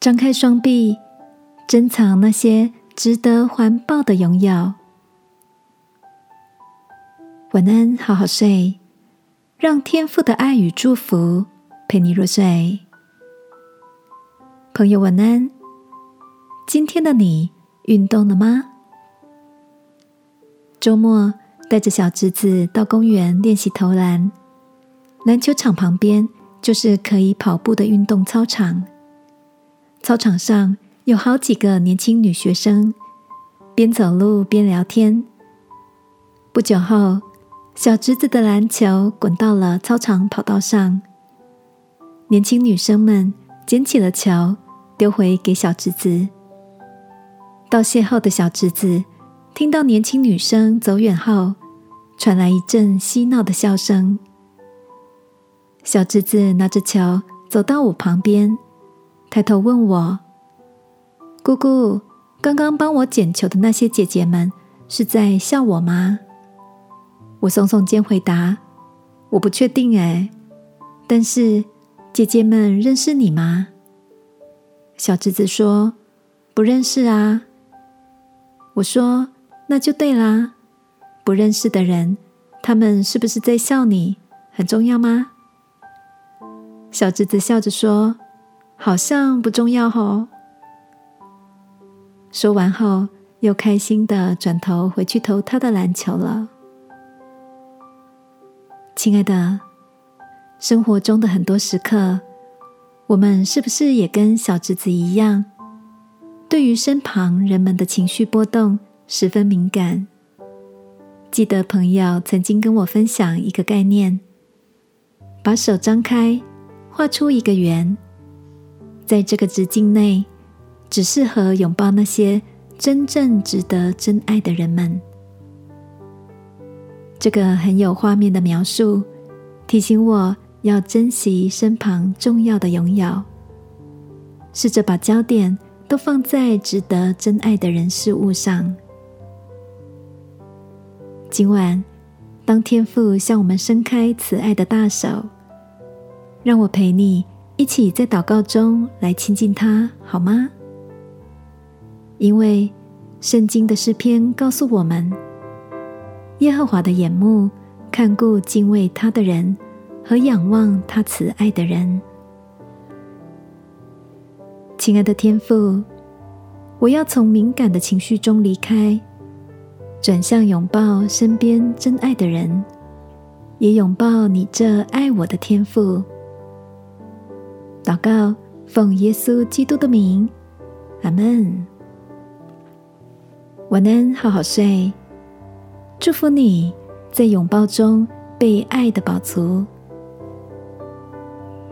张开双臂，珍藏那些值得环抱的拥有。晚安，好好睡，让天父的爱与祝福陪你入睡。朋友，晚安。今天的你运动了吗？周末带着小侄子到公园练习投篮，篮球场旁边就是可以跑步的运动操场。操场上有好几个年轻女学生，边走路边聊天。不久后，小侄子的篮球滚到了操场跑道上，年轻女生们捡起了球，丢回给小侄子。道谢后的小侄子听到年轻女生走远后，传来一阵嬉闹的笑声。小侄子拿着球走到我旁边，抬头问我：“姑姑，刚刚帮我捡球的那些姐姐们是在笑我吗？”我耸耸肩回答：“我不确定哎，但是姐姐们认识你吗？”小侄子说：“不认识啊。”我说：“那就对啦，不认识的人，他们是不是在笑你？很重要吗？”小侄子笑着说：“好像不重要哦。”说完后，又开心的转头回去投他的篮球了。亲爱的，生活中的很多时刻，我们是不是也跟小侄子一样，对于身旁人们的情绪波动十分敏感？记得朋友曾经跟我分享一个概念：把手张开，画出一个圆，在这个直径内，只适合拥抱那些真正值得真爱的人们。这个很有画面的描述，提醒我要珍惜身旁重要的拥有，试着把焦点都放在值得真爱的人事物上。今晚，当天父向我们伸开慈爱的大手，让我陪你一起在祷告中来亲近他，好吗？因为圣经的诗篇告诉我们。耶和华的眼目看顾敬畏他的人和仰望他慈爱的人。亲爱的天父，我要从敏感的情绪中离开，转向拥抱身边真爱的人，也拥抱你这爱我的天父。祷告，奉耶稣基督的名，阿门。晚安，好好睡。祝福你在拥抱中被爱的饱足。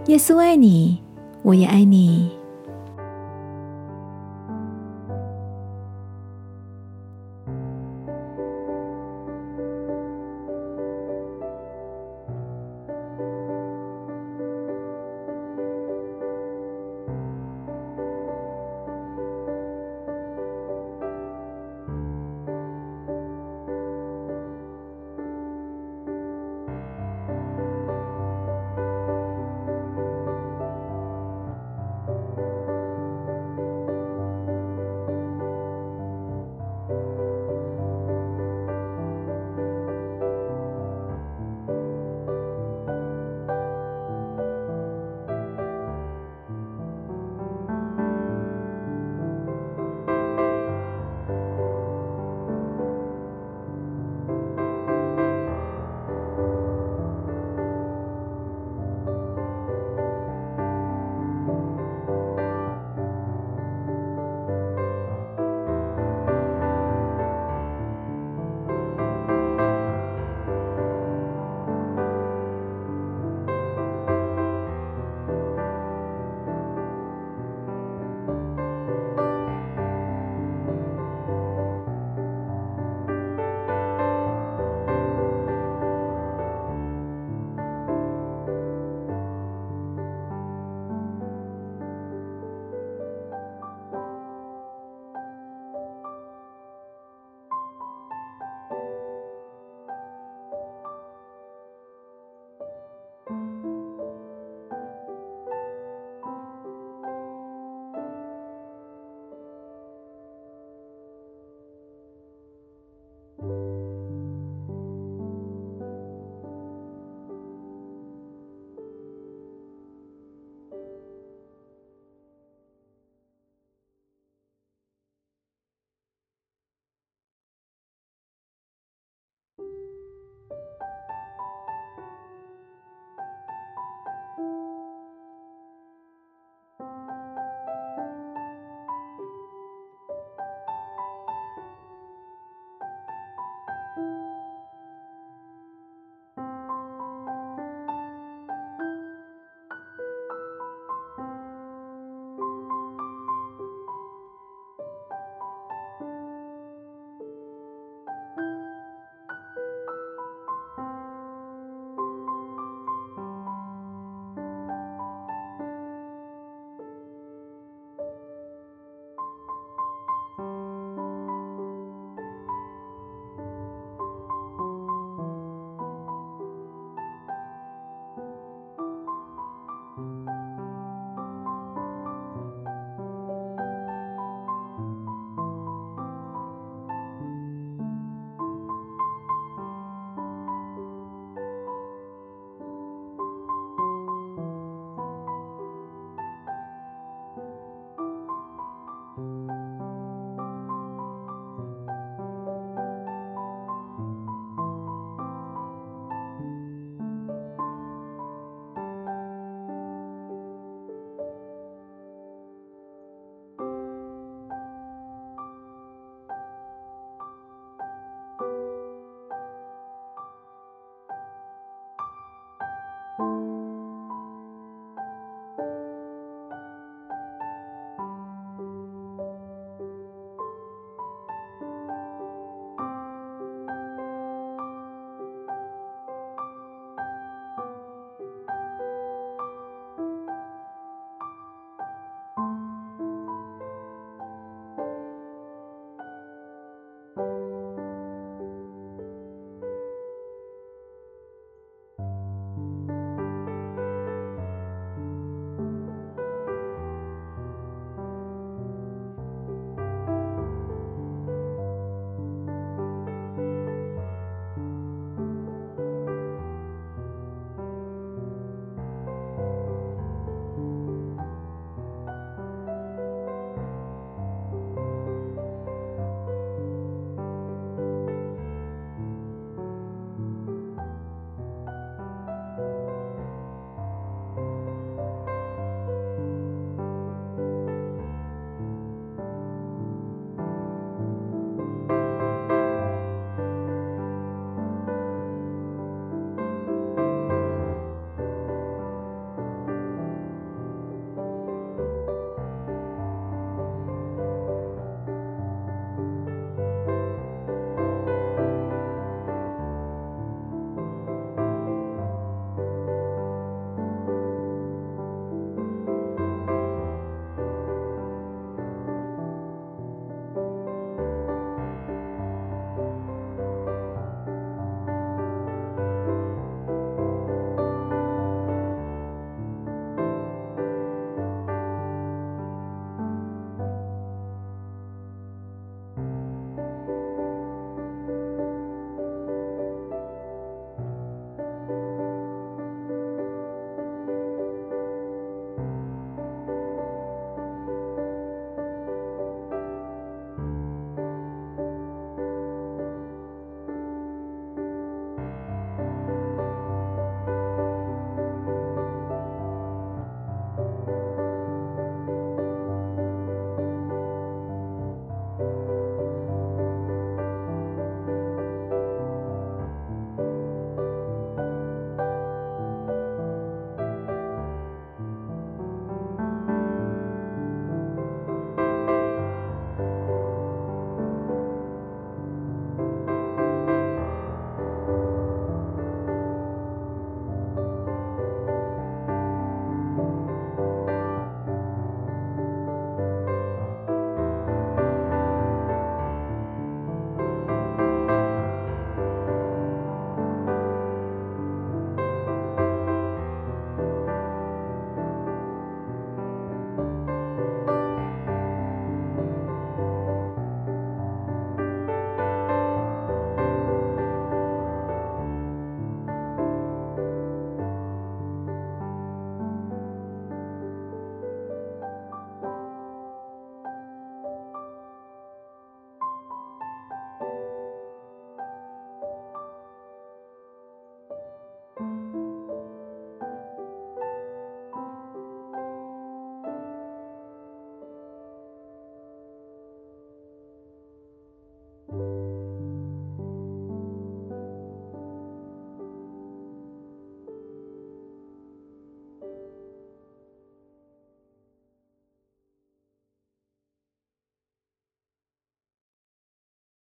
耶稣爱你，我也爱你。